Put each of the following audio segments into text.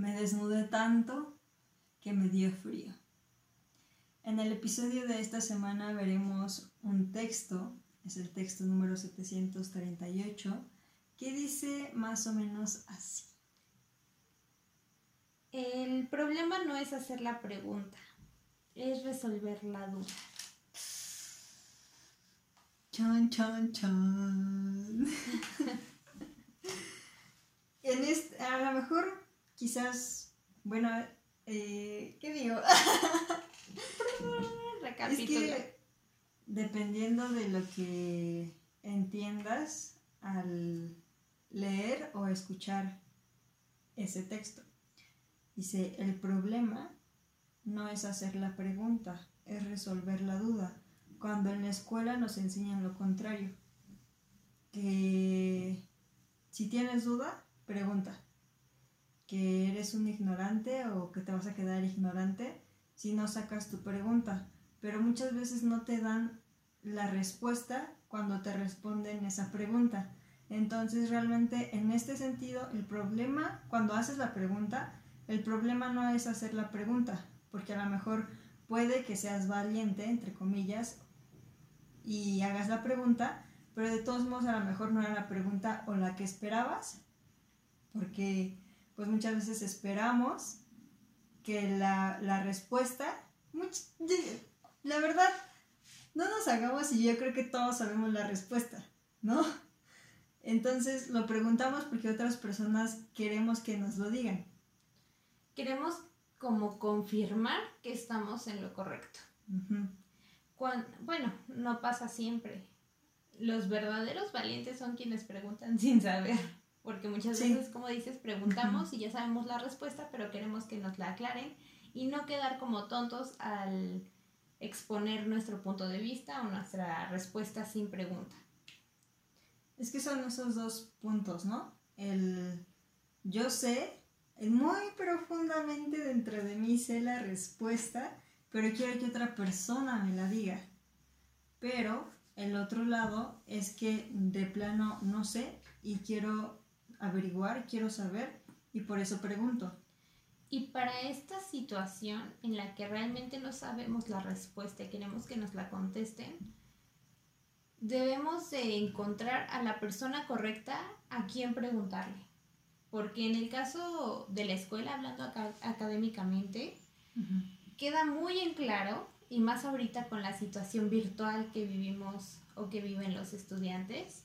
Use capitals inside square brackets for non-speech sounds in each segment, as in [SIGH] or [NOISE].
me desnudé tanto que me dio frío. En el episodio de esta semana veremos un texto, es el texto número 738, que dice más o menos así. El problema no es hacer la pregunta, es resolver la duda. Chan. [LAUGHS] en este, a lo mejor, quizás, bueno, eh, ¿qué digo? [LAUGHS] [LAUGHS] es que dependiendo de lo que entiendas al leer o escuchar ese texto. Dice, el problema no es hacer la pregunta, es resolver la duda cuando en la escuela nos enseñan lo contrario. Que si tienes duda, pregunta. Que eres un ignorante o que te vas a quedar ignorante si no sacas tu pregunta. Pero muchas veces no te dan la respuesta cuando te responden esa pregunta. Entonces realmente en este sentido el problema, cuando haces la pregunta, el problema no es hacer la pregunta, porque a lo mejor puede que seas valiente, entre comillas, y hagas la pregunta, pero de todos modos a lo mejor no era la pregunta o la que esperabas, porque pues muchas veces esperamos que la, la respuesta, la verdad, no nos hagamos y yo creo que todos sabemos la respuesta, ¿no? Entonces lo preguntamos porque otras personas queremos que nos lo digan. Queremos como confirmar que estamos en lo correcto bueno, no pasa siempre. Los verdaderos valientes son quienes preguntan [LAUGHS] sin saber, porque muchas veces, como dices, preguntamos y ya sabemos la respuesta, pero queremos que nos la aclaren y no quedar como tontos al exponer nuestro punto de vista o nuestra respuesta sin pregunta. Es que son esos dos puntos, ¿no? El yo sé, muy profundamente dentro de mí sé la respuesta, pero quiero que otra persona me la diga. Pero el otro lado es que de plano no sé y quiero averiguar, quiero saber y por eso pregunto. Y para esta situación en la que realmente no sabemos la respuesta y queremos que nos la contesten, debemos de encontrar a la persona correcta a quien preguntarle. Porque en el caso de la escuela, hablando académicamente, queda muy en claro, y más ahorita con la situación virtual que vivimos o que viven los estudiantes,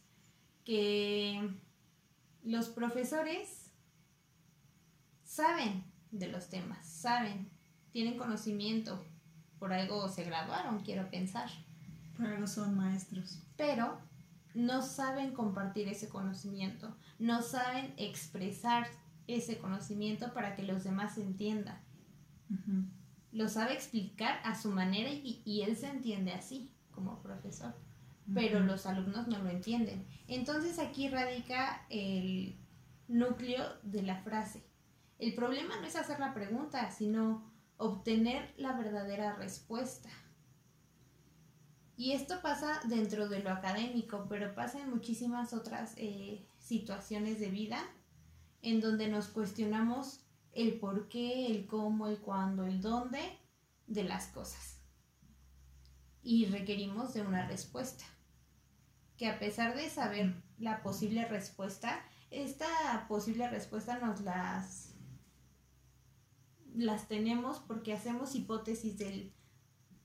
que los profesores saben de los temas, saben, tienen conocimiento, por algo se graduaron, quiero pensar. Por algo son maestros. Pero no saben compartir ese conocimiento, no saben expresar ese conocimiento para que los demás entiendan lo sabe explicar a su manera y, él se entiende así como profesor, pero los alumnos no lo entienden. Entonces aquí radica el núcleo de la frase. El problema no es hacer la pregunta, sino obtener la verdadera respuesta. Y esto pasa dentro de lo académico, pero pasa en muchísimas otras eh, situaciones de vida en donde nos cuestionamos el por qué, el cómo, el cuándo, el dónde de las cosas. Y requerimos de una respuesta. Que a pesar de saber la posible respuesta, esta posible respuesta nos las las tenemos porque hacemos hipótesis del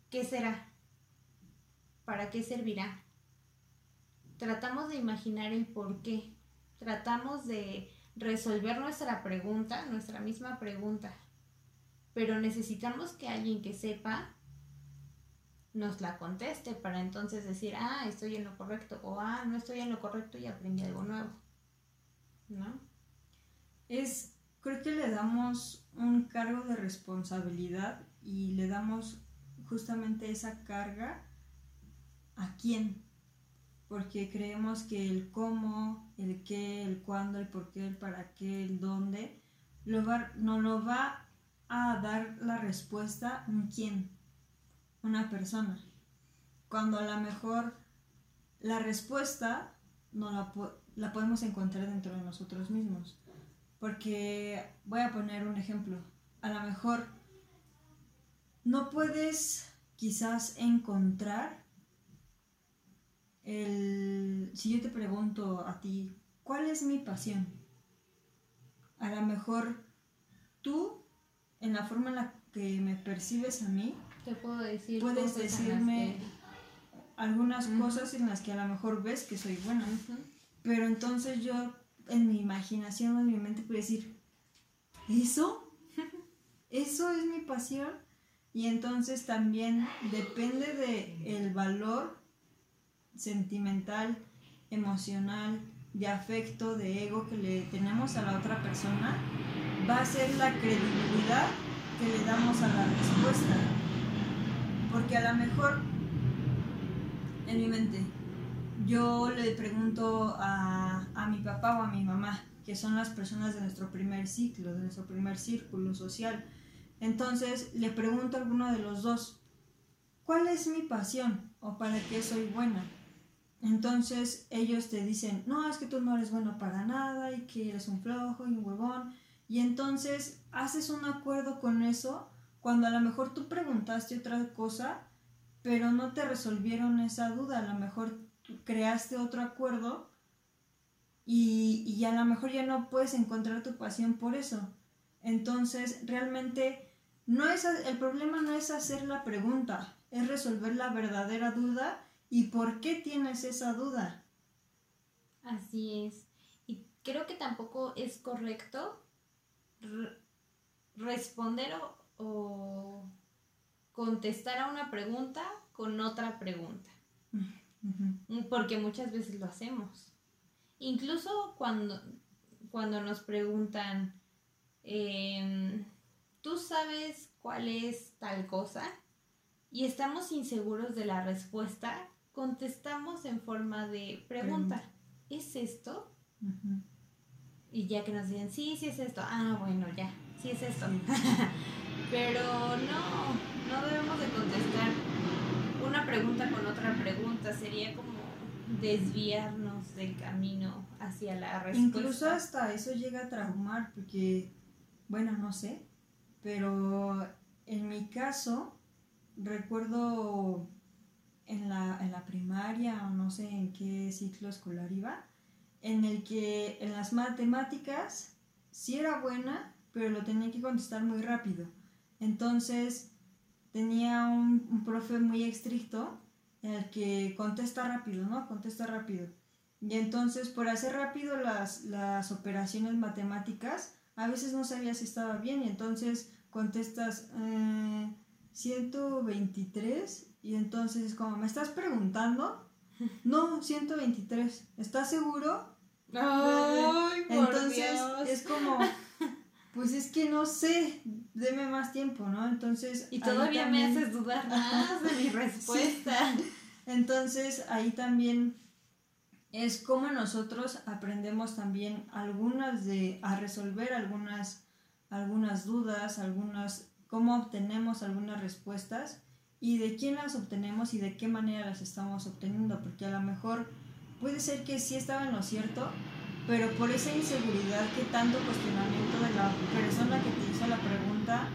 qué será, para qué servirá. Tratamos de imaginar el por qué, tratamos de resolver nuestra pregunta, nuestra misma pregunta, pero necesitamos que alguien que sepa nos la conteste para entonces decir, ah, estoy en lo correcto, o ah, no estoy en lo correcto y aprendí algo nuevo. ¿No? Es, creo que le damos un cargo de responsabilidad y le damos justamente esa carga a quién, porque creemos que el cómo, el qué, el cuándo, el por qué, el para qué, el dónde, va, no lo va a dar la respuesta un quién, una persona. Cuando a lo mejor la respuesta no la, la podemos encontrar dentro de nosotros mismos. Porque voy a poner un ejemplo. A lo mejor no puedes quizás encontrar el... Si yo te pregunto a ti, ¿cuál es mi pasión? A lo mejor tú, en la forma en la que me percibes a mí, te puedo decir puedes decirme algunas cosas en las que a lo mejor ves que soy buena. Pero entonces yo en mi imaginación, en mi mente, puedo decir, ¿eso? [LAUGHS] ¿Eso es mi pasión? Y entonces también depende de el valor sentimental, emocional, de afecto, de ego que le tenemos a la otra persona, va a ser la credibilidad que le damos a la respuesta. Porque a lo mejor en mi mente yo le pregunto a, a mi papá o a mi mamá, que son las personas de nuestro primer ciclo, de nuestro primer círculo social. Entonces le pregunto a alguno de los dos, ¿cuál es mi pasión o para qué soy buena? Entonces ellos te dicen, no, es que tú no eres bueno para nada y que eres un flojo y un huevón. Y entonces haces un acuerdo con eso cuando a lo mejor tú preguntaste otra cosa, pero no te resolvieron esa duda. A lo mejor creaste otro acuerdo y, y a lo mejor ya no puedes encontrar tu pasión por eso. Entonces realmente no es, el problema no es hacer la pregunta, es resolver la verdadera duda ¿Y por qué tienes esa duda? Así es. Y creo que tampoco es correcto responder o, contestar a una pregunta con otra pregunta. Porque muchas veces lo hacemos. Incluso cuando, cuando nos preguntan, em, ¿tú sabes cuál es tal cosa? Y estamos inseguros de la respuesta, contestamos en forma de pregunta. ¿Es esto? Y ya que nos dicen, sí, sí es esto. Ah, bueno, ya, sí es esto. [LAUGHS] Pero no, no debemos de contestar una pregunta con otra pregunta. Sería como desviarnos del camino hacia la respuesta. Incluso hasta eso llega a traumar porque, bueno, no sé, pero en mi caso recuerdo en la, en la primaria o no sé en qué ciclo escolar iba, en el que en las matemáticas sí era buena, pero lo tenía que contestar muy rápido. Entonces tenía un, un profe muy estricto en el que contesta rápido, ¿no? Contesta rápido. Y entonces por hacer rápido las, las operaciones matemáticas, a veces no sabía si estaba bien y entonces contestas eh, 123 y entonces, como me estás preguntando, no, 123, ¿estás seguro? Ay, por entonces es como, pues es que no sé, deme más tiempo, ¿no? Entonces... Y todavía me haces dudar más de mi [LAUGHS] respuesta. Entonces ahí también es como nosotros aprendemos también algunas de, a resolver algunas, algunas dudas, algunas, cómo obtenemos algunas respuestas y de quién las obtenemos y de qué manera las estamos obteniendo, porque a lo mejor puede ser que sí estaba en lo cierto, pero por esa inseguridad que tanto cuestionamiento de la persona que te hizo la pregunta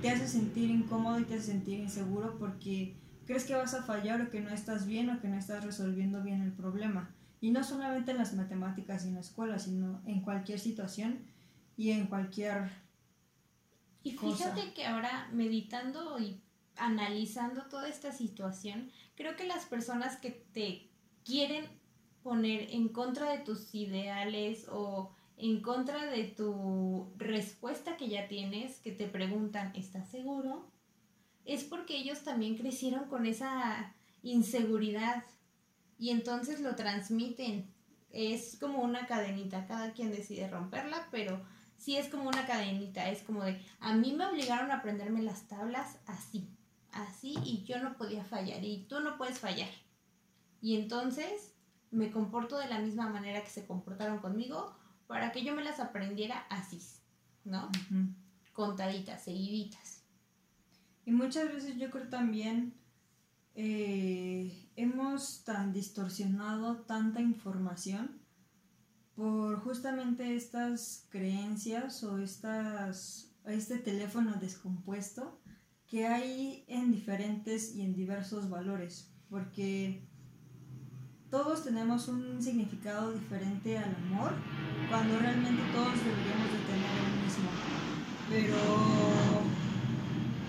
te hace sentir incómodo y te hace sentir inseguro porque crees que vas a fallar o que no estás bien o que no estás resolviendo bien el problema. Y no solamente en las matemáticas y en la escuela, sino en cualquier situación y en cualquier... Y fíjate que ahora meditando y analizando toda esta situación, creo que las personas que te quieren poner en contra de tus ideales o en contra de tu respuesta que ya tienes, que te preguntan, ¿estás seguro? Es porque ellos también crecieron con esa inseguridad y entonces lo transmiten. Es como una cadenita, cada quien decide romperla, pero sí es como una cadenita, es como de, a mí me obligaron a aprenderme las tablas así así y yo no podía fallar y tú no puedes fallar. Y entonces me comporto de la misma manera que se comportaron conmigo para que yo me las aprendiera así, ¿no? Contaditas, seguiditas. Y muchas veces yo creo también eh, hemos tan distorsionado tanta información por justamente estas creencias o estas, este teléfono descompuesto que hay en diferentes y en diversos valores, porque todos tenemos un significado diferente al amor, cuando realmente todos deberíamos de tener el mismo. Pero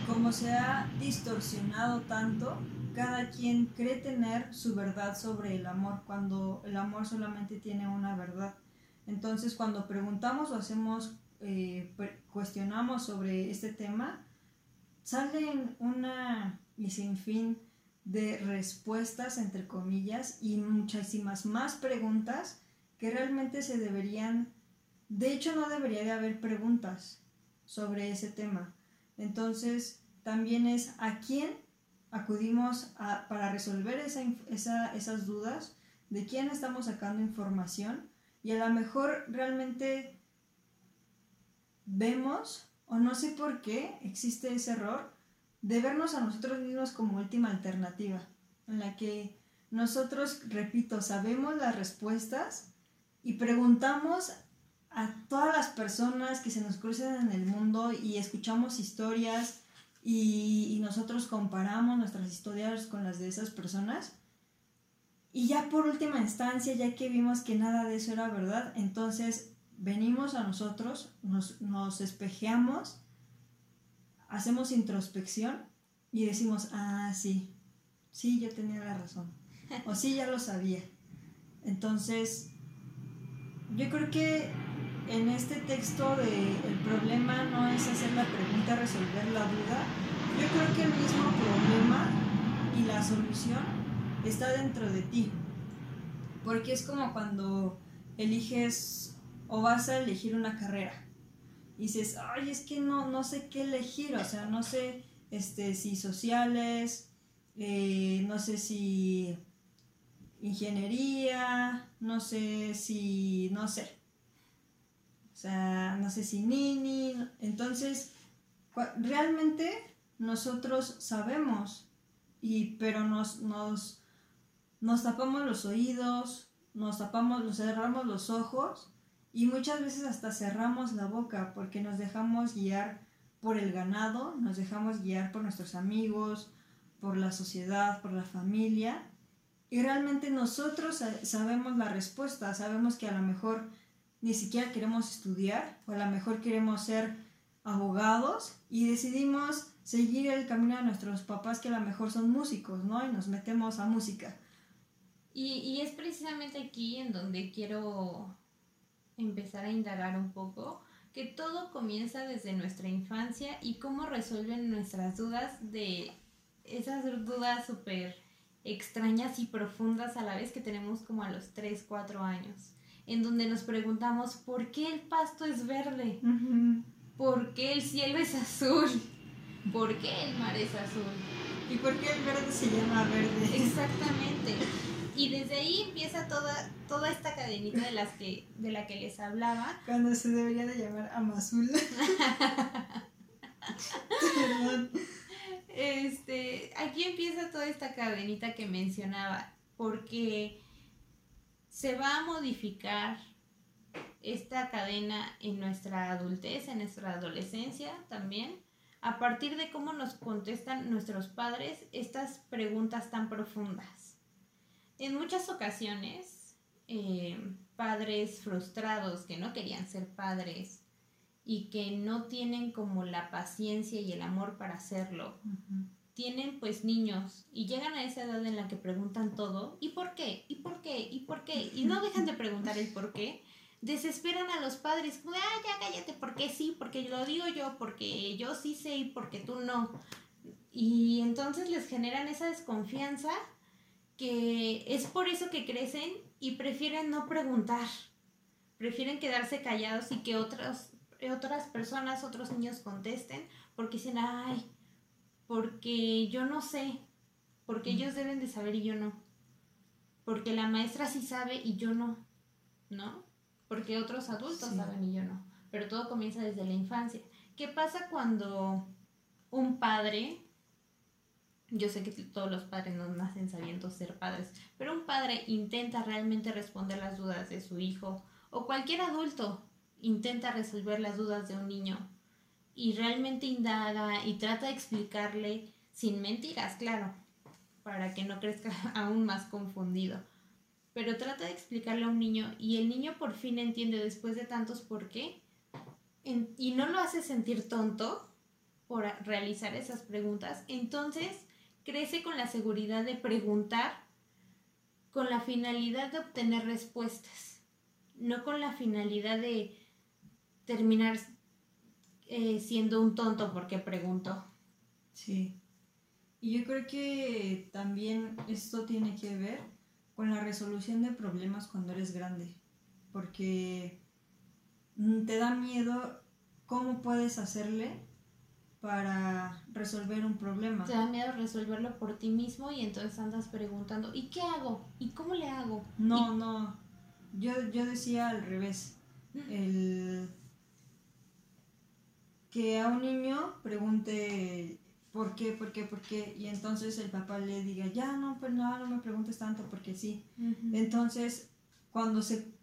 como se ha distorsionado tanto, cada quien cree tener su verdad sobre el amor, cuando el amor solamente tiene una verdad. Entonces, cuando preguntamos o hacemos, eh, cuestionamos sobre este tema, salen una y sin fin de respuestas, entre comillas, y muchísimas más preguntas que realmente se deberían, de hecho no debería de haber preguntas sobre ese tema. Entonces, también es a quién acudimos para resolver esas dudas, de quién estamos sacando información y a lo mejor realmente vemos, o no sé por qué existe ese error, de vernos a nosotros mismos como última alternativa, en la que nosotros, repito, sabemos las respuestas y preguntamos a todas las personas que se nos crucen en el mundo y escuchamos historias y, nosotros comparamos nuestras historias con las de esas personas. Y ya por última instancia, ya que vimos que nada de eso era verdad, entonces venimos a nosotros, nos, nos espejeamos, hacemos introspección y decimos, ah, sí, sí, yo tenía la razón. [LAUGHS] O sí, ya lo sabía. Entonces, yo creo que en este texto de el problema no es hacer la pregunta, resolver la duda. Yo creo que el mismo problema y la solución está dentro de ti. Porque es como cuando eliges o vas a elegir una carrera. Y dices, ay, es que no, no sé qué elegir, o sea, no sé este, si sociales, eh, no sé si ingeniería, no sé si, no sé, o sea, no sé si Nini. Entonces, realmente nosotros sabemos, y, pero nos, nos, nos tapamos los oídos, nos tapamos, nos cerramos los ojos y muchas veces hasta cerramos la boca porque nos dejamos guiar por el ganado, nos dejamos guiar por nuestros amigos, por la sociedad, por la familia. Y realmente nosotros sabemos la respuesta, sabemos que a lo mejor ni siquiera queremos estudiar o a lo mejor queremos ser abogados y decidimos seguir el camino de nuestros papás que a lo mejor son músicos, ¿no? Y nos metemos a música. Y, y es precisamente aquí en donde quiero empezar a indagar un poco, que todo comienza desde nuestra infancia y cómo resuelven nuestras dudas de esas dudas súper extrañas y profundas a la vez que tenemos como a los 3, 4 años en donde nos preguntamos por qué el pasto es verde, por qué el cielo es azul, por qué el mar es azul. ¿Y por qué el verde se llama verde? Exactamente. Y desde ahí empieza toda, toda esta cadenita de, las que, de la que les hablaba. Cuando se debería de llamar Amazul. [LAUGHS] Este, aquí empieza toda esta cadenita que mencionaba, porque se va a modificar esta cadena en nuestra adultez, en nuestra adolescencia también, a partir de cómo nos contestan nuestros padres estas preguntas tan profundas. En muchas ocasiones, eh, padres frustrados que no querían ser padres y que no tienen como la paciencia y el amor para hacerlo, tienen pues niños y llegan a esa edad en la que preguntan todo, ¿y por qué? ¿Y por qué? ¿Y por qué? Y no dejan de preguntar el por qué. Desesperan a los padres, como, ah, ya cállate, porque sí, porque lo digo yo, porque yo sí sé y porque tú no. Y entonces les generan esa desconfianza que es por eso que crecen y prefieren no preguntar. Prefieren quedarse callados y que otras, otras personas, otros niños contesten, porque dicen, ay, porque yo no sé, porque ellos deben de saber y yo no, porque la maestra sí sabe y yo no, ¿no? Porque otros adultos saben y yo no, pero todo comienza desde la infancia. ¿Qué pasa cuando un padre, yo sé que todos los padres no nacen sabiendo ser padres, pero un padre intenta realmente responder las dudas de su hijo o cualquier adulto intenta resolver las dudas de un niño y realmente indaga y trata de explicarle sin mentiras, claro, para que no crezca [LAUGHS] aún más confundido. Pero trata de explicarle a un niño y el niño por fin entiende después de tantos por qué y no lo hace sentir tonto por realizar esas preguntas, entonces crece con la seguridad de preguntar con la finalidad de obtener respuestas, no con la finalidad de terminar eh, siendo un tonto porque preguntó. Sí. Y yo creo que también esto tiene que ver con la resolución de problemas cuando eres grande, porque mm, te da miedo cómo puedes hacerle para resolver un problema. Te da miedo resolverlo por ti mismo y entonces andas preguntando, ¿y qué hago? ¿Y cómo le hago? No, no. Yo, yo decía al revés. El que a un niño pregunte por qué, por qué, por qué, y entonces el papá le diga, ya no, pues no, no me preguntes tanto porque sí. Entonces, cuando se,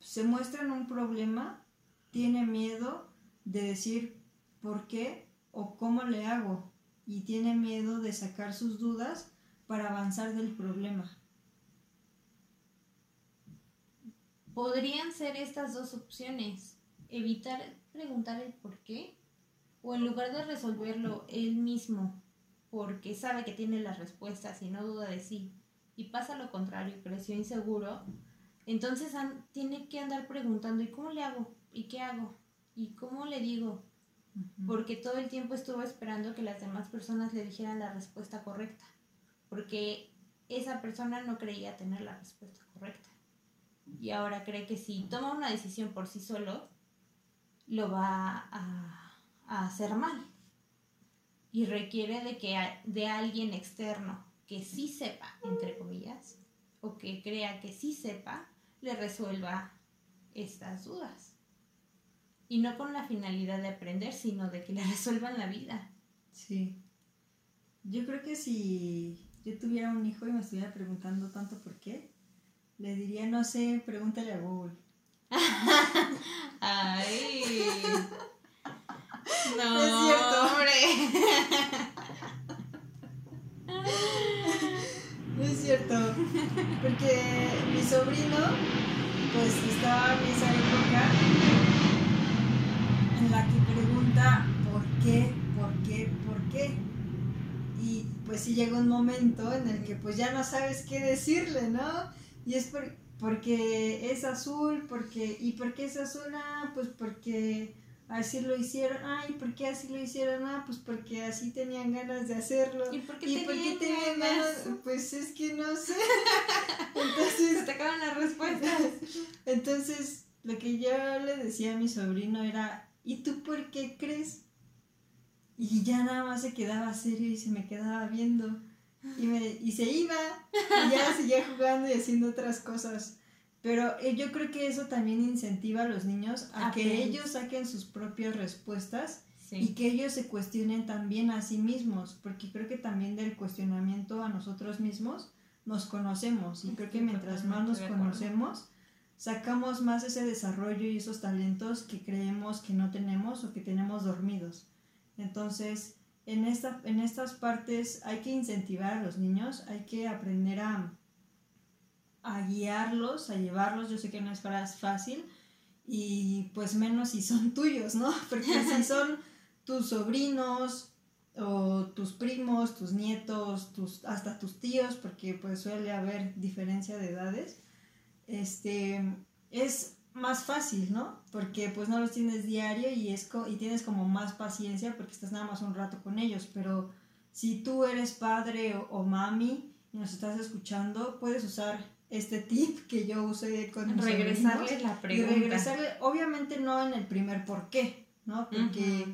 se muestra en un problema, tiene miedo de decir por qué o cómo le hago, y tiene miedo de sacar sus dudas para avanzar del problema. Podrían ser estas dos opciones. Evitar preguntar el por qué o en lugar de resolverlo él mismo porque sabe que tiene las respuestas y no duda de sí y pasa lo contrario, creció inseguro, entonces tiene que andar preguntando ¿y cómo le hago? ¿y qué hago? ¿y cómo le digo? Porque todo el tiempo estuvo esperando que las demás personas le dijeran la respuesta correcta, porque esa persona no creía tener la respuesta correcta. Y ahora cree que si toma una decisión por sí solo, lo va a, hacer mal. Y requiere de que de alguien externo que sí sepa, entre comillas, o que crea que sí sepa, le resuelva estas dudas. Y no con la finalidad de aprender, sino de que le [LAUGHS] resuelvan la vida. Sí. Yo creo que si yo tuviera un hijo y me estuviera preguntando tanto por qué, le diría, no sé, pregúntale a Google. [LAUGHS] Ay. No, es cierto. hombre. No [LAUGHS] es cierto. Porque mi sobrino, pues estaba en esa época la que pregunta por qué, por qué, por qué. Y pues sí llega un momento en el que pues ya no sabes qué decirle, ¿no? Y es por, porque es azul, porque, ¿y por qué es azul? Ah, pues porque así lo hicieron, ay, ¿por qué así lo hicieron? Ah, pues porque así tenían ganas de hacerlo. ¿Y por qué, tenían, ganas? Pues es que no sé. [LAUGHS] Entonces... Se te acaban las respuestas. [LAUGHS] Entonces, lo que yo le decía a mi sobrino era, ¿y tú por qué crees? Y ya nada más se quedaba serio y se me quedaba viendo. Y, me, y se iba y ya seguía jugando y haciendo otras cosas. Pero eh, yo creo que eso también incentiva a los niños a que ellos saquen sus propias respuestas y que ellos se cuestionen también a sí mismos, porque creo que también del cuestionamiento a nosotros mismos nos conocemos y creo que mientras más nos conocemos, sacamos más ese desarrollo y esos talentos que creemos que no tenemos o que tenemos dormidos. Entonces, en, esta, en estas partes hay que incentivar a los niños, hay que aprender a, a guiarlos, a llevarlos. Yo sé que no es fácil y pues menos si son [LAUGHS] tuyos, ¿no? Porque si [LAUGHS] son tus sobrinos o tus primos, tus nietos, tus, hasta tus tíos, porque pues suele haber diferencia de edades, este, es más fácil, ¿no? Porque pues no los tienes diario y, es y tienes como más paciencia porque estás nada más un rato con ellos, pero si tú eres padre o, mami y nos estás escuchando, puedes usar este tip que yo usé con regresarle la pregunta. Y regresarle, obviamente no en el primer por qué, ¿no? Porque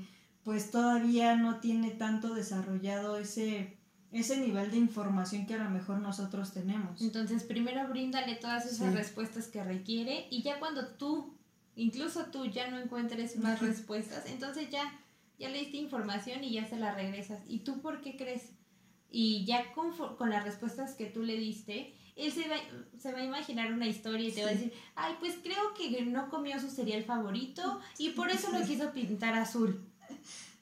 pues todavía no tiene tanto desarrollado ese ese nivel de información que a lo mejor nosotros tenemos. Entonces, primero bríndale todas esas respuestas que requiere y ya cuando tú, incluso tú ya no encuentres más respuestas, entonces ya, ya le diste información y ya se la regresas. ¿Y tú por qué crees? Y ya con, con las respuestas que tú le diste, él se va, se va a imaginar una historia y te va a decir, ay, pues creo que no comió su cereal favorito y por eso lo quiso pintar azul.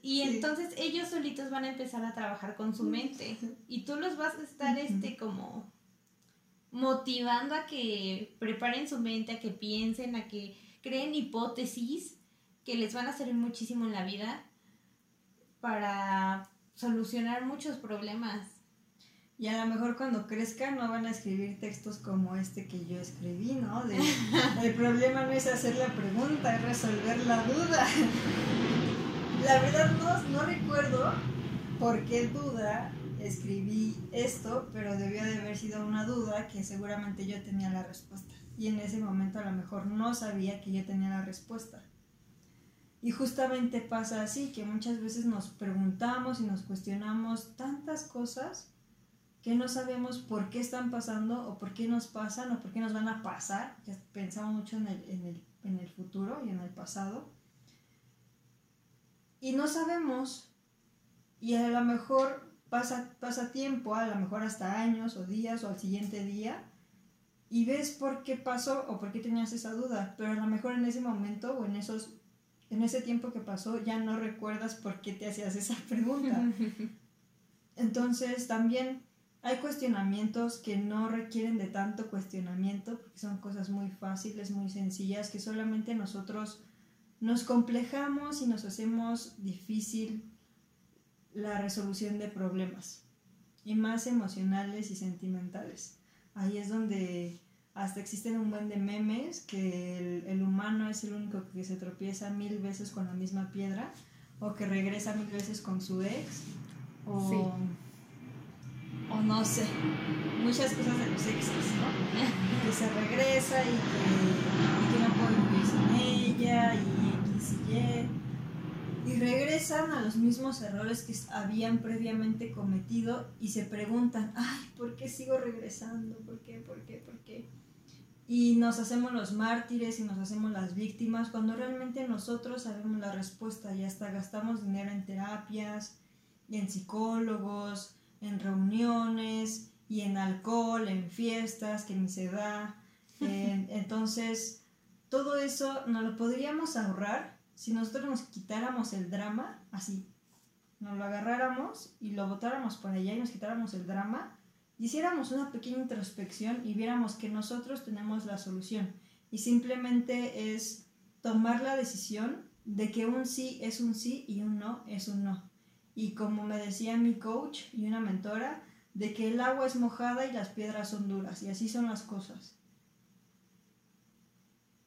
Y entonces ellos solitos van a empezar a trabajar con su mente y tú los vas a estar este como motivando a que preparen su mente, a que piensen, a que creen hipótesis que les van a servir muchísimo en la vida para solucionar muchos problemas. Y a lo mejor cuando crezcan no van a escribir textos como este que yo escribí, ¿no? De, el problema no es hacer la pregunta, es resolver la duda. [LAUGHS] La verdad no, no recuerdo por qué duda escribí esto, pero debió de haber sido una duda que seguramente yo tenía la respuesta. Y en ese momento a lo mejor no sabía que yo tenía la respuesta. Y justamente pasa así, que muchas veces nos preguntamos y nos cuestionamos tantas cosas que no sabemos por qué están pasando o por qué nos pasan o por qué nos van a pasar. Ya pensamos mucho en el, en el, en el futuro y en el pasado. Y no sabemos. Y a lo mejor pasa, pasa tiempo, a lo mejor hasta años o días o al siguiente día. Y ves por qué pasó o por qué tenías esa duda. Pero a lo mejor en ese momento o en esos en ese tiempo que pasó ya no recuerdas por qué te hacías esa [LAUGHS] pregunta. Entonces también hay cuestionamientos que no requieren de tanto cuestionamiento, porque son cosas muy fáciles, muy sencillas, que solamente nosotros nos complejamos y nos hacemos difícil la resolución de problemas, y más emocionales y sentimentales. Ahí es donde hasta existen un buen de memes que el, humano es el único que se tropieza mil veces con la misma piedra o que regresa mil veces con su ex o, o no sé, muchas cosas de los exes, ¿no? [LAUGHS] que se regresa y que, que no puede vivir sin ella y y Y regresan a los mismos errores que habían previamente cometido y se preguntan, ay, ¿por qué sigo regresando? ¿Por qué? ¿Por qué? ¿Por qué? y nos hacemos los mártires y nos hacemos las víctimas cuando realmente nosotros sabemos la respuesta y hasta gastamos dinero en terapias, y en psicólogos, en reuniones y en alcohol, en fiestas que ni se da. [LAUGHS] entonces, todo eso nos lo podríamos ahorrar si nosotros nos quitáramos el drama así, nos lo agarráramos y lo botáramos por allá y nos quitáramos el drama hiciéramos una pequeña introspección y viéramos que nosotros tenemos la solución y simplemente es tomar la decisión de que un sí es un sí y un no es un no. Y como me decía mi coach y una mentora, de que el agua es mojada y las piedras son duras y así son las cosas.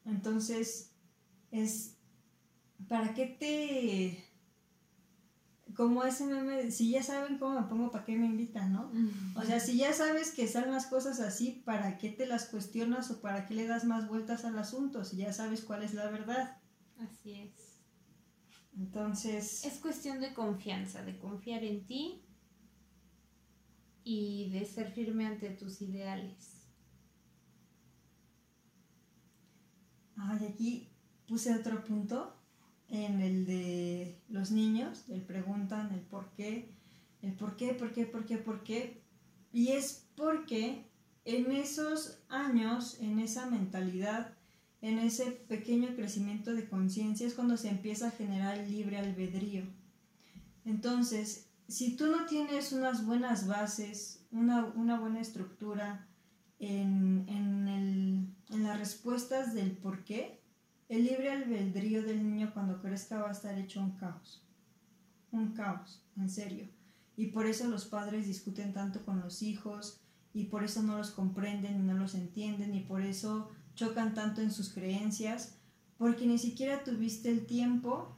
Entonces, es, ¿para qué te como ese meme, si ya saben cómo me pongo, ¿para qué me invitan, no? O sea, si ya sabes que están las cosas así, ¿para qué te las cuestionas o para qué le das más vueltas al asunto? Si ya sabes cuál es la verdad. Así es. Entonces... Es cuestión de confianza, de confiar en ti y de ser firme ante tus ideales. Ay, aquí puse otro punto en el de los niños, el preguntan el por qué, el por qué, por qué, por qué, por qué. Y es porque en esos años, en esa mentalidad, en ese pequeño crecimiento de conciencia es cuando se empieza a generar el libre albedrío. Entonces, si tú no tienes unas buenas bases, una, buena estructura en, en las respuestas del por qué, el libre albedrío del niño cuando crezca va a estar hecho un caos. Un caos, en serio. Y por eso los padres discuten tanto con los hijos y por eso no los comprenden y no los entienden y por eso chocan tanto en sus creencias porque ni siquiera tuviste el tiempo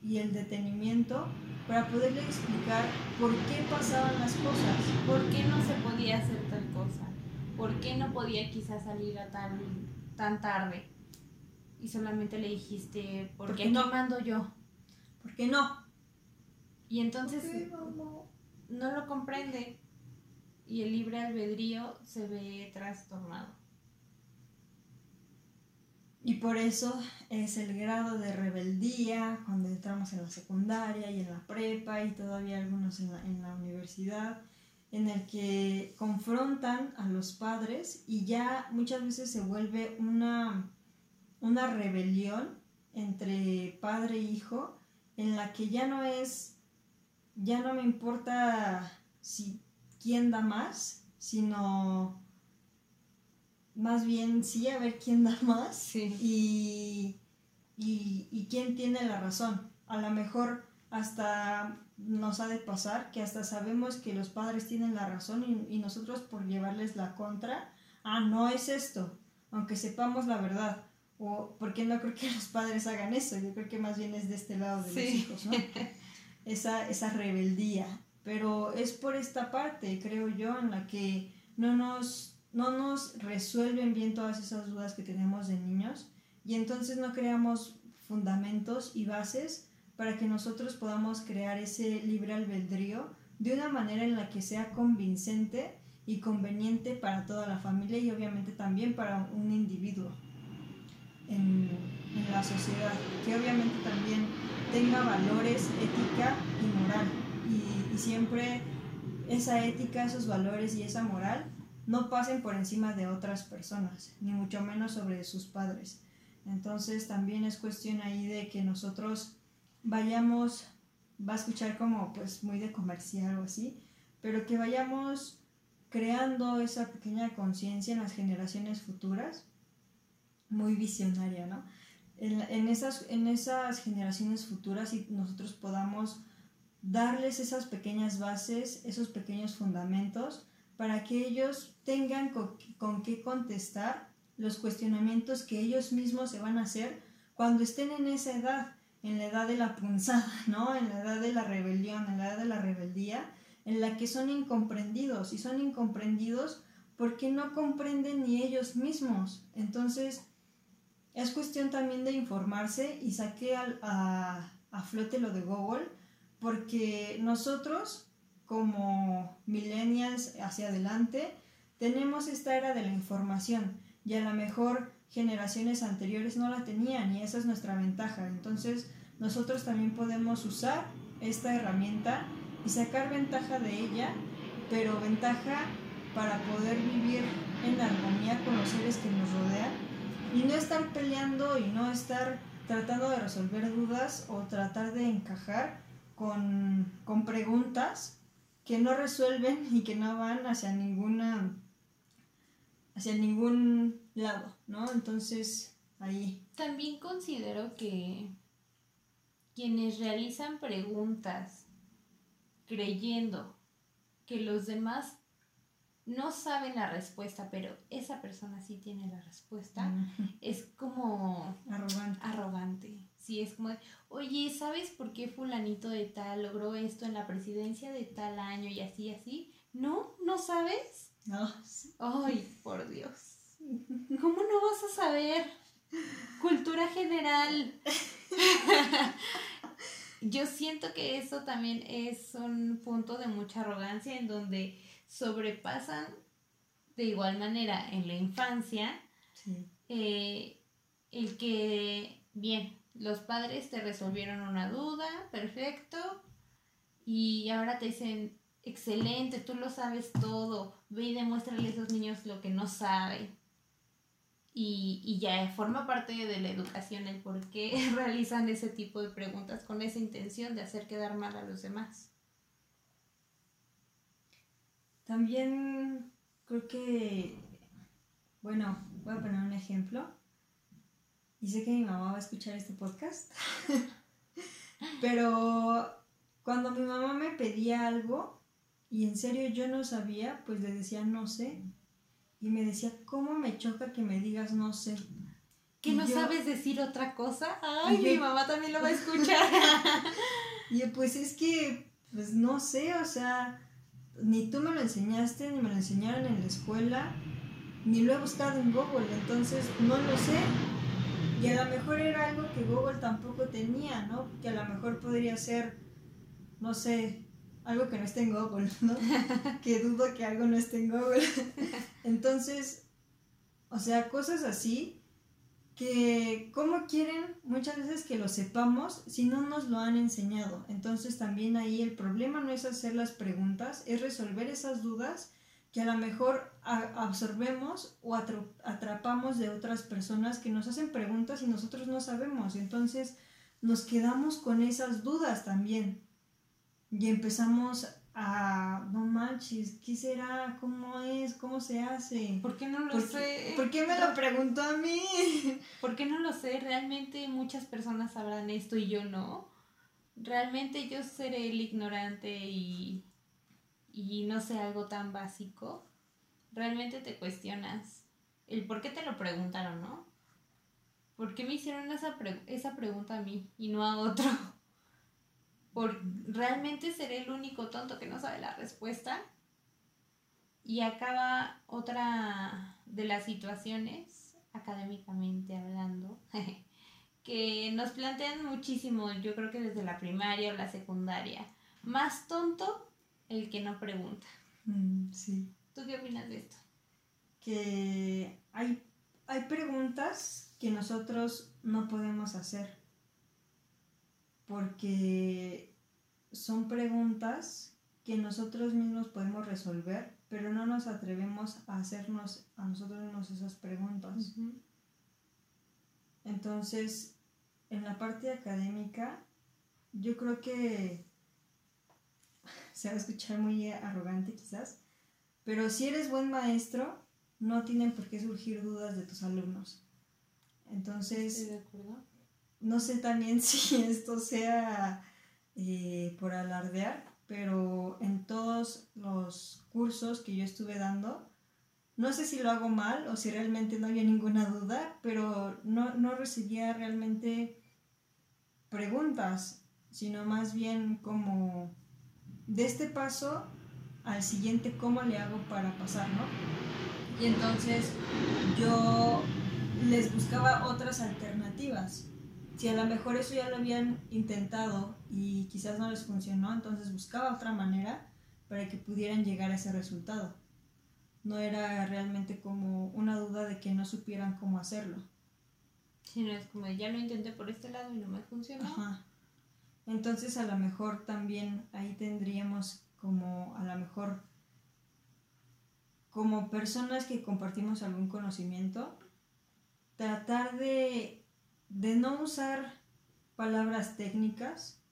y el detenimiento para poderle explicar por qué pasaban las cosas. ¿Por qué no se podía hacer tal cosa? ¿Por qué no podía quizás salir a tan, tan tarde? Y solamente le dijiste, ¿por, qué no mando yo? ¿Por qué no? Y entonces no lo comprende y el libre albedrío se ve trastornado. Y por eso es el grado de rebeldía cuando entramos en la secundaria y en la prepa y todavía algunos en la, en la universidad, en el que confrontan a los padres y ya muchas veces se vuelve una, una rebelión entre padre e hijo en la que ya no es, ya no me importa si quién da más, sino más bien sí a ver quién da más y, y, quién tiene la razón. A lo mejor hasta nos ha de pasar que hasta sabemos que los padres tienen la razón y, y, nosotros por llevarles la contra, ah, no es esto, aunque sepamos la verdad. O porque no creo que los padres hagan eso, yo creo que más bien es de este lado de los hijos, ¿no? esa, esa rebeldía. Pero es por esta parte, creo yo, en la que no nos no nos resuelven bien todas esas dudas que tenemos de niños y entonces no creamos fundamentos y bases para que nosotros podamos crear ese libre albedrío de una manera en la que sea convincente y conveniente para toda la familia y obviamente también para un individuo en, la sociedad, que obviamente también tenga valores, ética y moral y siempre esa ética, esos valores y esa moral no pasen por encima de otras personas, ni mucho menos sobre sus padres. Entonces también es cuestión ahí de que nosotros vayamos, va a escuchar como pues muy de comercial o así, pero que vayamos creando esa pequeña conciencia en las generaciones futuras, muy visionaria, ¿no? En, esas, en esas generaciones futuras y nosotros podamos darles esas pequeñas bases, esos pequeños fundamentos, para que ellos tengan con, qué contestar los cuestionamientos que ellos mismos se van a hacer cuando estén en esa edad, en la edad de la punzada, [LAUGHS] ¿no? En la edad de la rebelión, en la edad de la rebeldía, en la que son incomprendidos y son incomprendidos porque no comprenden ni ellos mismos. Entonces, es cuestión también de informarse y saqué a, a flote lo de Google porque nosotros como millennials hacia adelante, tenemos esta era de la información y a lo mejor generaciones anteriores no la tenían y esa es nuestra ventaja. Entonces nosotros también podemos usar esta herramienta y sacar ventaja de ella, pero ventaja para poder vivir en armonía con los seres que nos rodean y no estar peleando y no estar tratando de resolver dudas o tratar de encajar con, con preguntas que no resuelven y que no van hacia ninguna hacia ningún lado, ¿no? Entonces, ahí. También considero que quienes realizan preguntas creyendo que los demás no saben la respuesta, pero esa persona sí tiene la respuesta, es como arrogante. arrogante. Sí, es como, oye, ¿sabes por qué fulanito de tal logró esto en la presidencia de tal año y así, así? ¿No? ¿No sabes? No. Ay, por Dios. ¿Cómo no vas a saber? Cultura general. [LAUGHS] Yo siento que eso también es un punto de mucha arrogancia en donde sobrepasan de igual manera en la infancia eh, el que, bien, los padres te resolvieron una duda, perfecto, y ahora te dicen, excelente, tú lo sabes todo, ve y demuéstrale a esos niños lo que no saben. Y, y ya forma parte de la educación el por qué [LAUGHS] realizan ese tipo de preguntas con esa intención de hacer quedar mal a los demás. También creo que, bueno, voy a poner un ejemplo. Y sé que mi mamá va a escuchar este podcast. [LAUGHS] Pero cuando mi mamá me pedía algo y en serio yo no sabía, pues le decía no sé. Y me decía, ¿cómo me choca que me digas no sé? ¿Que no sabes decir otra cosa? Ay, mi mamá también lo va a [LAUGHS] escuchar. y yo, pues es que, pues no sé, o sea, ni tú me lo enseñaste, ni me lo enseñaron en la escuela, ni lo he buscado en Google, entonces no lo sé. Y a lo mejor era algo que Google tampoco tenía, ¿no? Que a lo mejor podría ser, no sé, algo que no esté en Google, ¿no? [LAUGHS] que dudo que algo no esté en Google. [LAUGHS] entonces, o sea, cosas así que cómo quieren muchas veces que lo sepamos si no nos lo han enseñado. Entonces también ahí el problema no es hacer las preguntas, es resolver esas dudas que a lo mejor absorbemos o atrapamos de otras personas que nos hacen preguntas y nosotros no sabemos. Entonces nos quedamos con esas dudas también y empezamos a, no manches, ¿qué será? ¿Cómo es? ¿Cómo se hace? ¿Por qué no lo sé? ¿Por qué me lo preguntó a mí? [LAUGHS] ¿Por qué no lo sé? Realmente muchas personas sabrán esto y yo no. Realmente yo seré el ignorante y, y no sé algo tan básico. Realmente te cuestionas el por qué te lo preguntaron, ¿no? ¿Por qué me hicieron esa, esa pregunta a mí y no a otro? Por realmente seré el único tonto que no sabe la respuesta. Y acaba otra de las situaciones, académicamente hablando, [LAUGHS] que nos plantean muchísimo, yo creo que desde la primaria o la secundaria. Más tonto el que no pregunta. Mm, sí. ¿Tú qué opinas de esto? Que hay, hay preguntas que nosotros no podemos hacer porque son preguntas que nosotros mismos podemos resolver, pero no nos atrevemos a hacernos a nosotros mismos esas preguntas. Entonces, en la parte académica, yo creo que [LAUGHS] se va a escuchar muy arrogante quizás, pero si eres buen maestro, no tienen por qué surgir dudas de tus alumnos. Entonces, de acuerdo no sé también [LAUGHS] si esto sea eh, por alardear, pero en todos los cursos que yo estuve dando, no sé si lo hago mal o si realmente no había ninguna duda, pero no, no recibía realmente preguntas, sino más bien como de este paso al siguiente, ¿cómo le hago para pasar, no? Y entonces yo les buscaba otras alternativas si a lo mejor eso ya lo habían intentado y quizás no les funcionó, entonces buscaba otra manera para que pudieran llegar a ese resultado. No era realmente como una duda de que no supieran cómo hacerlo. Sino es como ya lo intenté por este lado y no me funcionó. Ajá. Entonces a lo mejor también ahí tendríamos como a lo mejor como personas que compartimos algún conocimiento, tratar de de no usar palabras técnicas,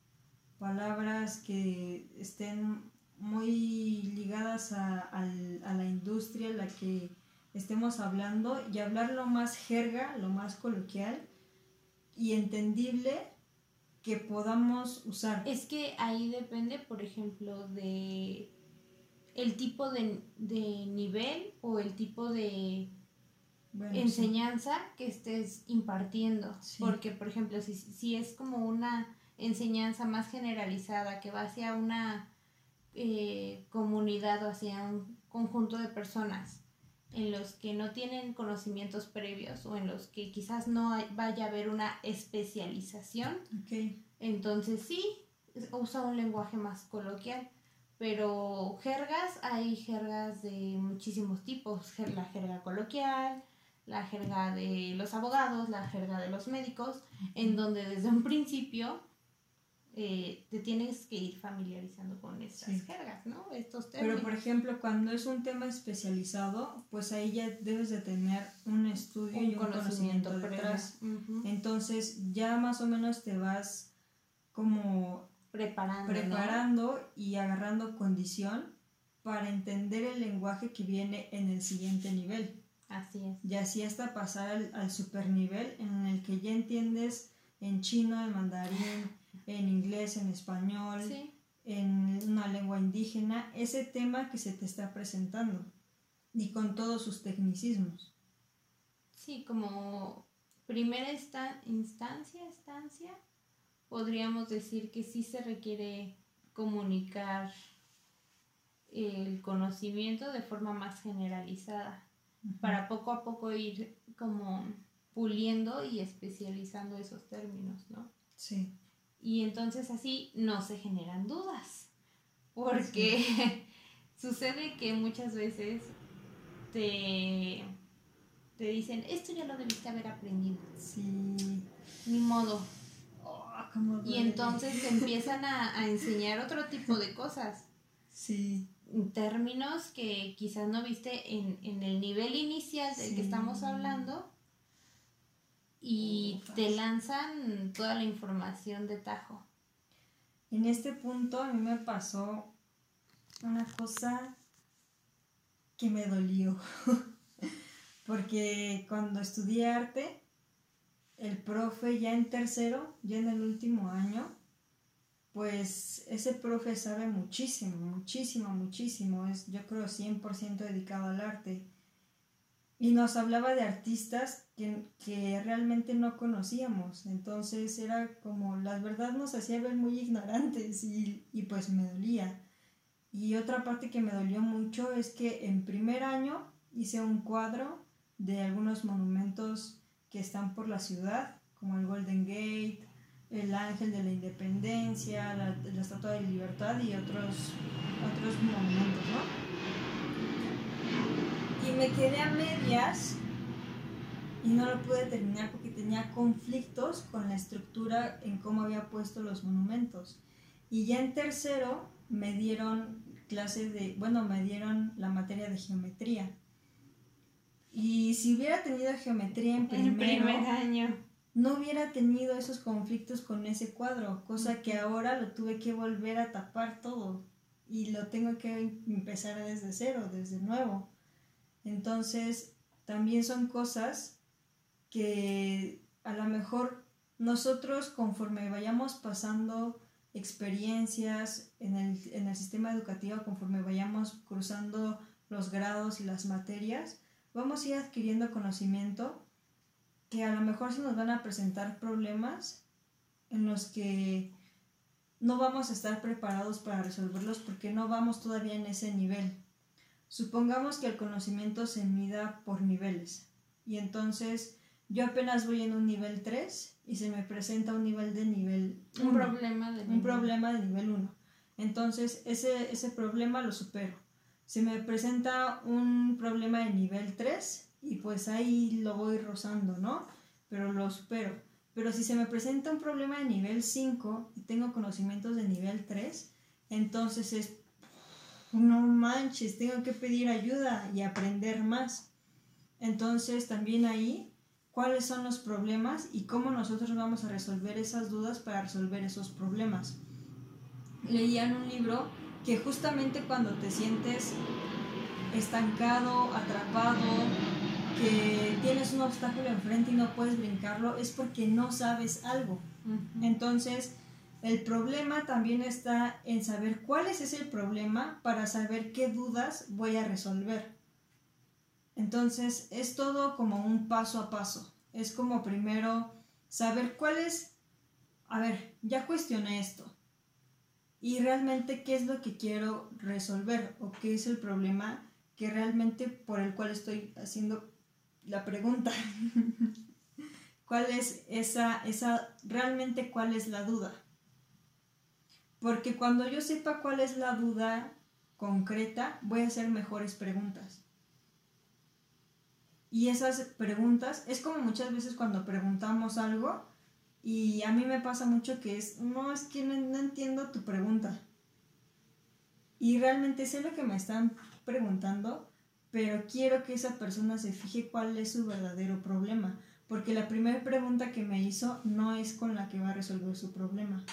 palabras que estén muy ligadas a, la industria en la que estemos hablando y hablar lo más jerga, lo más coloquial y entendible que podamos usar. Es que ahí depende, por ejemplo, de el tipo de nivel o el tipo de enseñanza que estés impartiendo. Porque, por ejemplo, si, si, es como una enseñanza más generalizada que va hacia una eh, comunidad o hacia un conjunto de personas en los que no tienen conocimientos previos o en los que quizás no vaya a haber una especialización, entonces sí, usa un lenguaje más coloquial. Pero jergas, hay jergas de muchísimos tipos, la jerga coloquial, la jerga de los abogados, la jerga de los médicos, en donde desde un principio eh, te tienes que ir familiarizando con estas jergas, ¿no? Estos términos. Pero, por ejemplo, cuando es un tema especializado, pues ahí ya debes de tener un estudio y un conocimiento, detrás. Entonces, ya más o menos te vas como preparando, preparando y agarrando condición para entender el lenguaje que viene en el siguiente nivel. Así es. Y así hasta pasar al, al super nivel en el que ya entiendes en chino, en mandarín, [LAUGHS] en inglés, en español, en una lengua indígena, ese tema que se te está presentando y con todos sus tecnicismos. Sí, como primera instancia, estancia, podríamos decir que sí se requiere comunicar el conocimiento de forma más generalizada para poco a poco ir como puliendo y especializando esos términos, ¿no? Sí. Y entonces así no se generan dudas, porque [LAUGHS] sucede que muchas veces te, te dicen, esto ya lo debiste haber aprendido. Sí. Ni modo. Oh, cómo Y entonces te empiezan a, a enseñar otro tipo de cosas. Sí. Términos que quizás no viste en, en el nivel inicial del Sí. que estamos hablando. Y te lanzan toda la información de tajo. En este punto a mí me pasó una cosa que me dolió. [LAUGHS] Porque cuando estudié arte, el profe ya en tercero, ya en el último año, pues ese profe sabe muchísimo, muchísimo, muchísimo. Es yo creo 100% dedicado al arte. Y nos hablaba de artistas que, que realmente no conocíamos. Entonces era como, la verdad nos hacía ver muy ignorantes y, y pues me dolía. Y otra parte que me dolió mucho es que en primer año hice un cuadro de algunos monumentos que están por la ciudad, como el Golden Gate, el Ángel de la Independencia, la, la Estatua de Libertad y otros, otros monumentos, ¿no? Y me quedé a medias y no lo pude terminar porque tenía conflictos con la estructura en cómo había puesto los monumentos. Y ya en tercero me dieron clases de, bueno, me dieron la materia de geometría. Y si hubiera tenido geometría en primer año. No hubiera tenido esos conflictos con ese cuadro, cosa que ahora lo tuve que volver a tapar todo y lo tengo que empezar desde cero, desde nuevo. Entonces, también son cosas que a lo mejor nosotros conforme vayamos pasando experiencias en el, en el sistema educativo, conforme vayamos cruzando los grados y las materias, vamos a ir adquiriendo conocimiento que a lo mejor se nos van a presentar problemas en los que no vamos a estar preparados para resolverlos porque no vamos todavía en ese nivel. Supongamos que el conocimiento se mida por niveles y entonces yo apenas voy en un nivel 3 y se me presenta un nivel de nivel Un 1 problema de un problema de nivel 1. Entonces, ese, ese problema lo supero. Se me presenta un problema de nivel 3 y pues ahí lo voy rozando, ¿no? Pero lo supero. Pero si se me presenta un problema de nivel 5 y tengo conocimientos de nivel 3, entonces es, no manches, tengo que pedir ayuda y aprender más. Entonces también ahí, cuáles son los problemas y cómo nosotros vamos a resolver esas dudas para resolver esos problemas. Leía en un libro que justamente cuando te sientes estancado, atrapado, que tienes un obstáculo enfrente y no puedes brincarlo, es porque no sabes algo. Entonces, el problema también está en saber cuál es ese problema para saber qué dudas voy a resolver. Entonces, es todo como un paso a paso. Es como primero saber cuál es, a ver, ya cuestioné esto. Y realmente qué es lo que quiero resolver o qué es el problema que realmente por el cual estoy haciendo la pregunta. [LAUGHS] ¿Cuál es esa, esa, realmente cuál es la duda? Porque cuando yo sepa cuál es la duda concreta, voy a hacer mejores preguntas. Y esas preguntas, es como muchas veces cuando preguntamos algo, y a mí me pasa mucho que es, no, es que no, no entiendo tu pregunta. Y realmente sé lo que me están preguntando, pero quiero que esa persona se fije cuál es su verdadero problema. Porque la primera pregunta que me hizo no es con la que va a resolver su problema.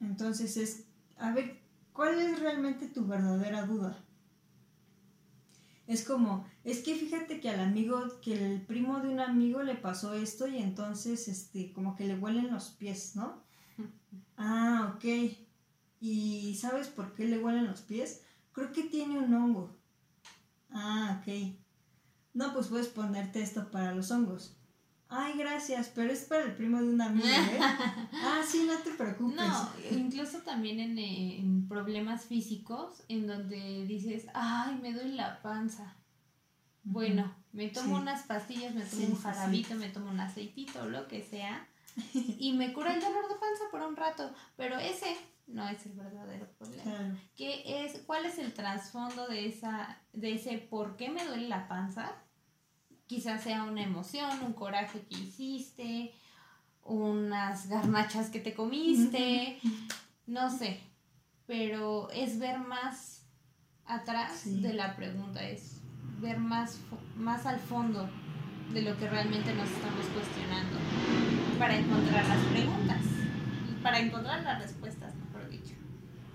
Entonces es, a ver, ¿cuál es realmente tu verdadera duda? Es como, es que fíjate que al amigo, que el primo de un amigo le pasó esto y entonces, este, como que le huelen los pies, ¿no? Ah, ok. ¿Y sabes por qué le huelen los pies? Creo que tiene un hongo. Ah, ok. No, pues puedes ponerte esto para los hongos. Ay, gracias, pero es para el primo de un amigo, ¿eh? [LAUGHS] Ah, sí, no te preocupes. No, incluso también en, en problemas físicos, en donde dices, ay, me duele la panza. Bueno, me tomo Sí. unas pastillas, me tomo Sí, un sí, jarabito, me tomo un aceitito, lo que sea, [LAUGHS] y me cura el dolor de panza por un rato. Pero ese no es el verdadero problema. ¿Qué es, ¿Cuál es el trasfondo de, esa, de ese por qué me duele la panza? Quizás sea una emoción, un coraje que hiciste, unas garnachas que te comiste, no sé, pero es ver más atrás de la pregunta, es ver más, más al fondo de lo que realmente nos estamos cuestionando para encontrar las preguntas, para encontrar las respuestas.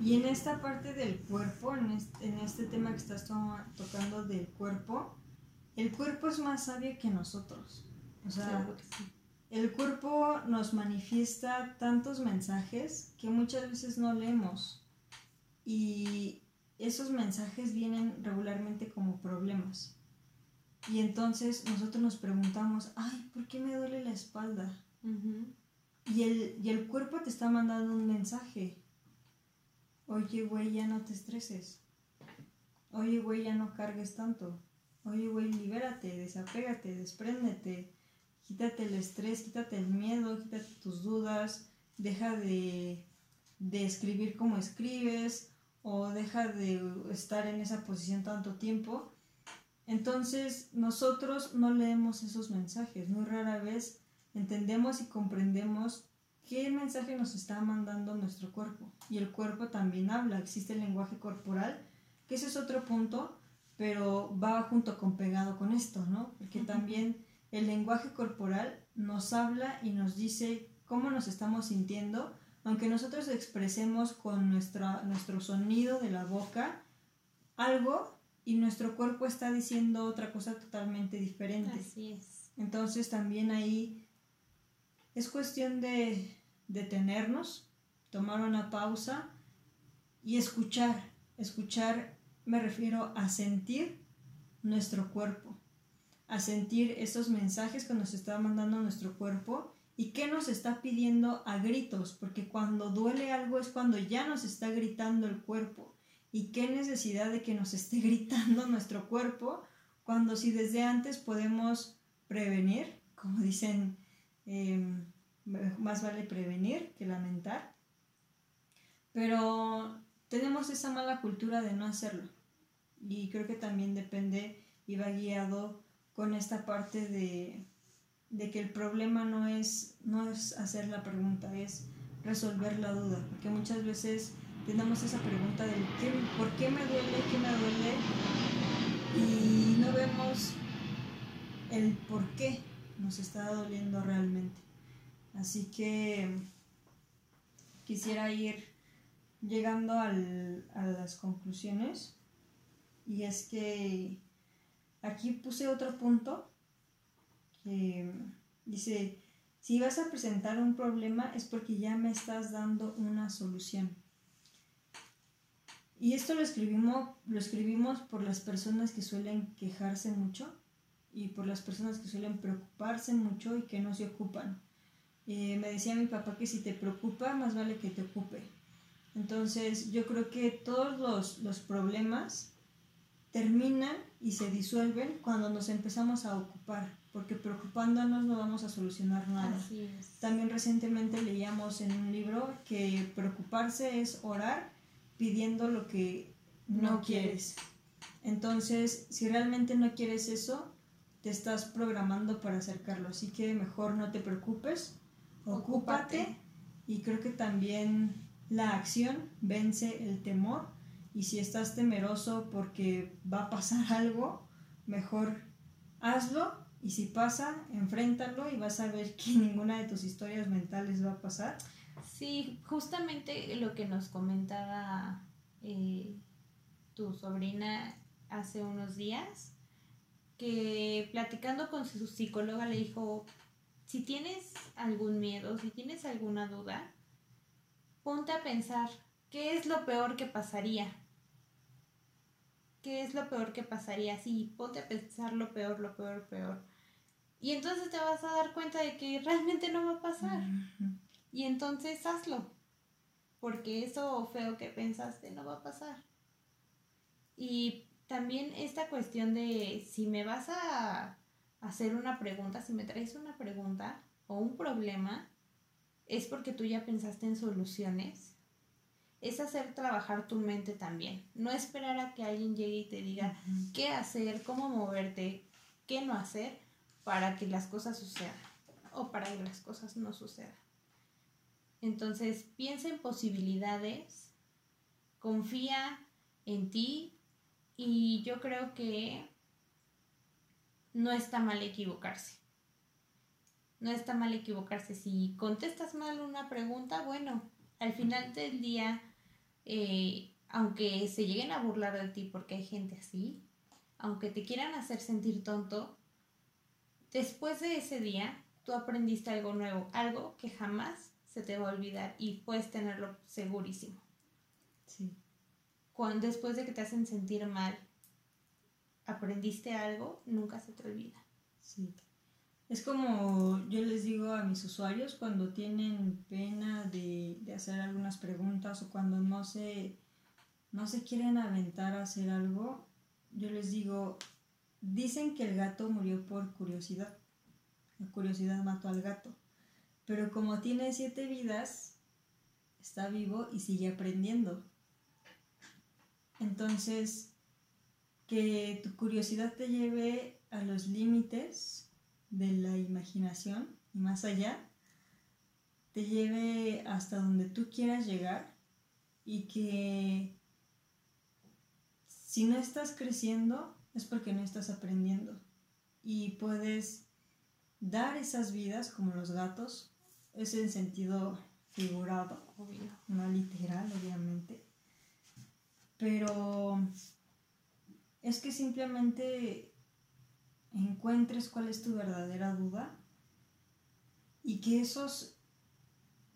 Y en esta parte del cuerpo, en este, en este tema que estás tocando del cuerpo, el cuerpo es más sabio que nosotros. O sea, el cuerpo nos manifiesta tantos mensajes que muchas veces no leemos. Y esos mensajes vienen regularmente como problemas. Y entonces nosotros nos preguntamos, ay, ¿por qué me duele la espalda? y, el, y el cuerpo te está mandando un mensaje. Oye, güey, ya no te estreses. Oye, güey, ya no cargues tanto. Oye, güey, libérate, desapégate, despréndete. Quítate el estrés, quítate el miedo, quítate tus dudas. Deja de, de escribir como escribes o deja de estar en esa posición tanto tiempo. Entonces nosotros no leemos esos mensajes, muy rara vez entendemos y comprendemos mensaje nos está mandando nuestro cuerpo. Y el cuerpo también habla, existe el lenguaje corporal, que ese es otro punto, pero va junto con pegado con esto, ¿no? Porque también el lenguaje corporal nos habla y nos dice cómo nos estamos sintiendo, aunque nosotros expresemos con nuestra, nuestro sonido de la boca algo y nuestro cuerpo está diciendo otra cosa totalmente diferente. Así es. Entonces también ahí es cuestión de detenernos, tomar una pausa y escuchar. Escuchar me refiero a sentir nuestro cuerpo, a sentir esos mensajes que nos está mandando nuestro cuerpo ¿Y qué nos está pidiendo a gritos? Porque cuando duele algo es cuando ya nos está gritando el cuerpo. ¿Y qué necesidad de que nos esté [LAUGHS] gritando nuestro cuerpo cuando si desde antes podemos prevenir, como dicen, em, más vale prevenir que lamentar? Pero tenemos esa mala cultura de no hacerlo. Y creo que también depende y va guiado con esta parte de de que el problema no es, no es hacer la pregunta, es resolver la duda, porque muchas veces tenemos esa pregunta del ¿qué, ¿por qué me duele? ¿qué me duele? Y no vemos el por qué nos está doliendo realmente. Así que quisiera ir llegando a las conclusiones y es que aquí puse otro punto dice, si vas a presentar un problema es porque ya me estás dando una solución. Y esto lo escribimos, lo escribimos por las personas que suelen quejarse mucho y por las personas que suelen preocuparse mucho y que no se ocupan. Eh, me decía mi papá que si te preocupa, más vale que te ocupe. Entonces yo creo que todos los, los problemas terminan y se disuelven cuando nos empezamos a ocupar porque preocupándonos no vamos a solucionar nada. También recientemente leíamos en un libro que preocuparse es orar pidiendo lo que no, quieres. Entonces, si realmente no quieres eso, te estás programando para acercarlo. Así que mejor no te preocupes, ocúpate. Y creo que también la acción vence el temor. Y si estás temeroso porque va a pasar [LAUGHS] algo, mejor hazlo y si pasa, enfréntalo y vas a ver que [LAUGHS] ninguna de tus historias mentales va a pasar. Sí, justamente lo que nos comentaba eh, tu sobrina hace unos días, que platicando con su psicóloga le dijo, si tienes algún miedo, si tienes alguna duda, ponte a pensar, ¿qué es lo peor que pasaría? ¿Qué es lo peor que pasaría? Sí, ponte a pensar lo peor, lo peor, peor. Y entonces te vas a dar cuenta de que realmente no va a pasar. Y entonces hazlo. Porque eso feo que pensaste no va a pasar. Y también esta cuestión de si me vas a hacer una pregunta, si me traes una pregunta o un problema, es porque tú ya pensaste en soluciones. es hacer trabajar tu mente también. No esperar a que alguien llegue y te diga qué hacer, cómo moverte, qué no hacer para que las cosas sucedan o para que las cosas no sucedan. Entonces, piensa en posibilidades, confía en ti y yo creo que no está mal equivocarse. No está mal equivocarse. Si contestas mal una pregunta, bueno, al final del día, eh, aunque se lleguen a burlar de ti porque hay gente así, aunque te quieran hacer sentir tonto, después de ese día tú aprendiste algo nuevo, algo que jamás se te va a olvidar y puedes tenerlo segurísimo. Sí. Cuando, después de que te hacen sentir mal, aprendiste algo, nunca se te olvida. Sí. Es como yo les digo a mis usuarios cuando tienen pena de, hacer algunas preguntas o cuando no se, no se quieren aventar a hacer algo, yo les digo, dicen que el gato murió por curiosidad. La curiosidad mató al gato. Pero como tiene siete vidas, está vivo y sigue aprendiendo. Entonces, que tu curiosidad te lleve a los límites de la imaginación y más allá, te lleve hasta donde tú quieras llegar y que si no estás creciendo es porque no estás aprendiendo. Y puedes dar esas vidas como los gatos, es en sentido figurado, no literal obviamente, pero es que simplemente encuentres cuál es tu verdadera duda y que esos,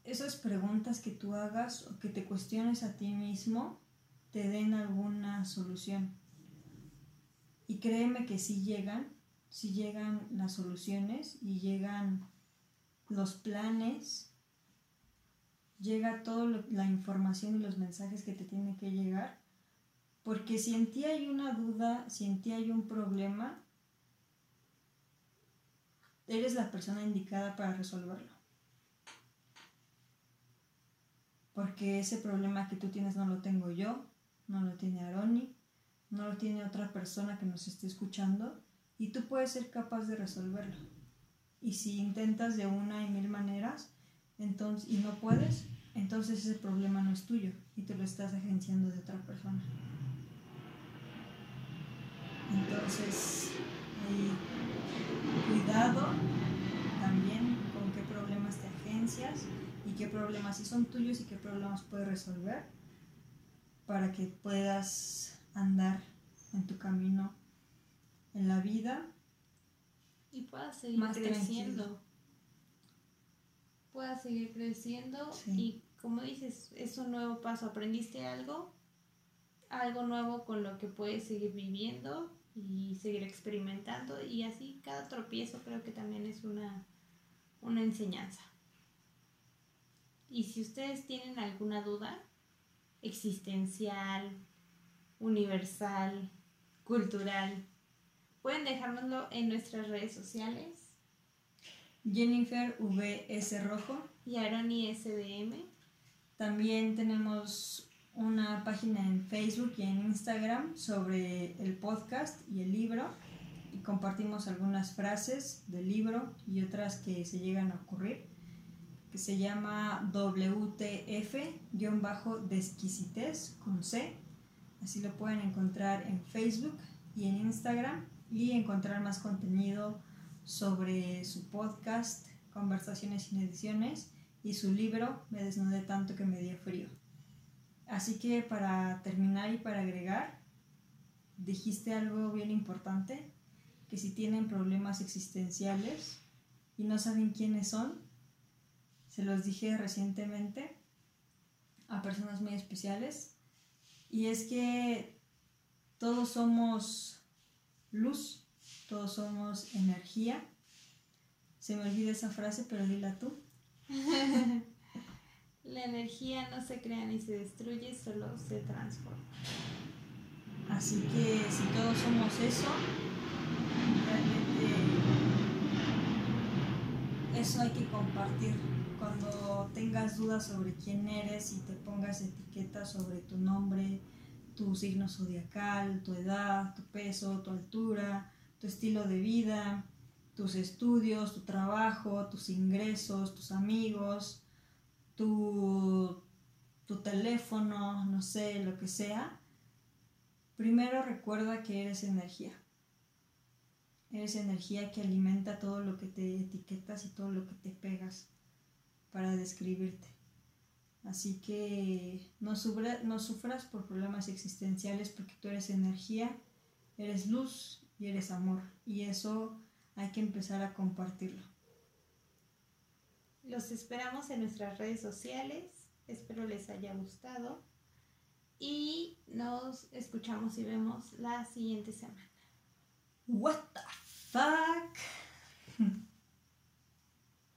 esas preguntas que tú hagas o que te cuestiones a ti mismo te den alguna solución. Y créeme que si llegan, si llegan las soluciones y llegan los planes, llega toda la información y los mensajes que te tienen que llegar porque si en ti hay una duda, si en ti hay un problema, eres la persona indicada para resolverlo. Porque ese problema que tú tienes no lo tengo yo, no lo tiene Aroni, no lo tiene otra persona que nos esté escuchando y tú puedes ser capaz de resolverlo. Y si intentas de una y mil maneras entonces, y no puedes, entonces ese problema no es tuyo y te lo estás agenciando de otra persona. Entonces, cuidado también con qué problemas te agencias y qué problemas sí son tuyos y qué problemas puedes resolver para que puedas andar en tu camino en la vida y puedas seguir creciendo. Puedas seguir creciendo y como dices, es un nuevo paso. ¿Aprendiste algo? Algo nuevo con lo que puedes seguir viviendo y seguir experimentando y así cada tropiezo creo que también es una, una enseñanza. Y si ustedes tienen alguna duda existencial, universal, cultural, pueden dejárnoslo en nuestras redes sociales. Jennifer VS Rojo y Aroni SDM. También tenemos una página en Facebook y en Instagram sobre el podcast y el libro y compartimos algunas frases del libro y otras que se llegan a ocurrir que se llama WTF-desquisitez con C. Así lo pueden encontrar en Facebook y en Instagram y encontrar más contenido sobre su podcast, conversaciones sin ediciones y su libro Me desnudé tanto que me dio frío. Así que para terminar y para agregar, dijiste algo bien importante, que si tienen problemas existenciales y no saben quiénes son, se los dije recientemente a personas muy especiales, y es que todos somos luz, todos somos energía. Se me olvida esa frase, pero dila tú. [LAUGHS] La energía no se crea ni se destruye, solo se transforma. Así que si todos somos eso, realmente eso hay que compartir cuando tengas dudas sobre quién eres y te pongas etiquetas sobre tu nombre, tu signo zodiacal, tu edad, tu peso, tu altura, tu estilo de vida, tus estudios, tu trabajo, tus ingresos, tus amigos, tu, tu teléfono, no sé, lo que sea, primero recuerda que eres energía. Eres energía que alimenta todo lo que te etiquetas y todo lo que te pegas para describirte. Así que no, no sufras por problemas existenciales porque tú eres energía, eres luz y eres amor. Y eso hay que empezar a compartirlo. Los esperamos en nuestras redes sociales. Espero les haya gustado. Y nos escuchamos y vemos la siguiente semana. What the fuck? [LAUGHS]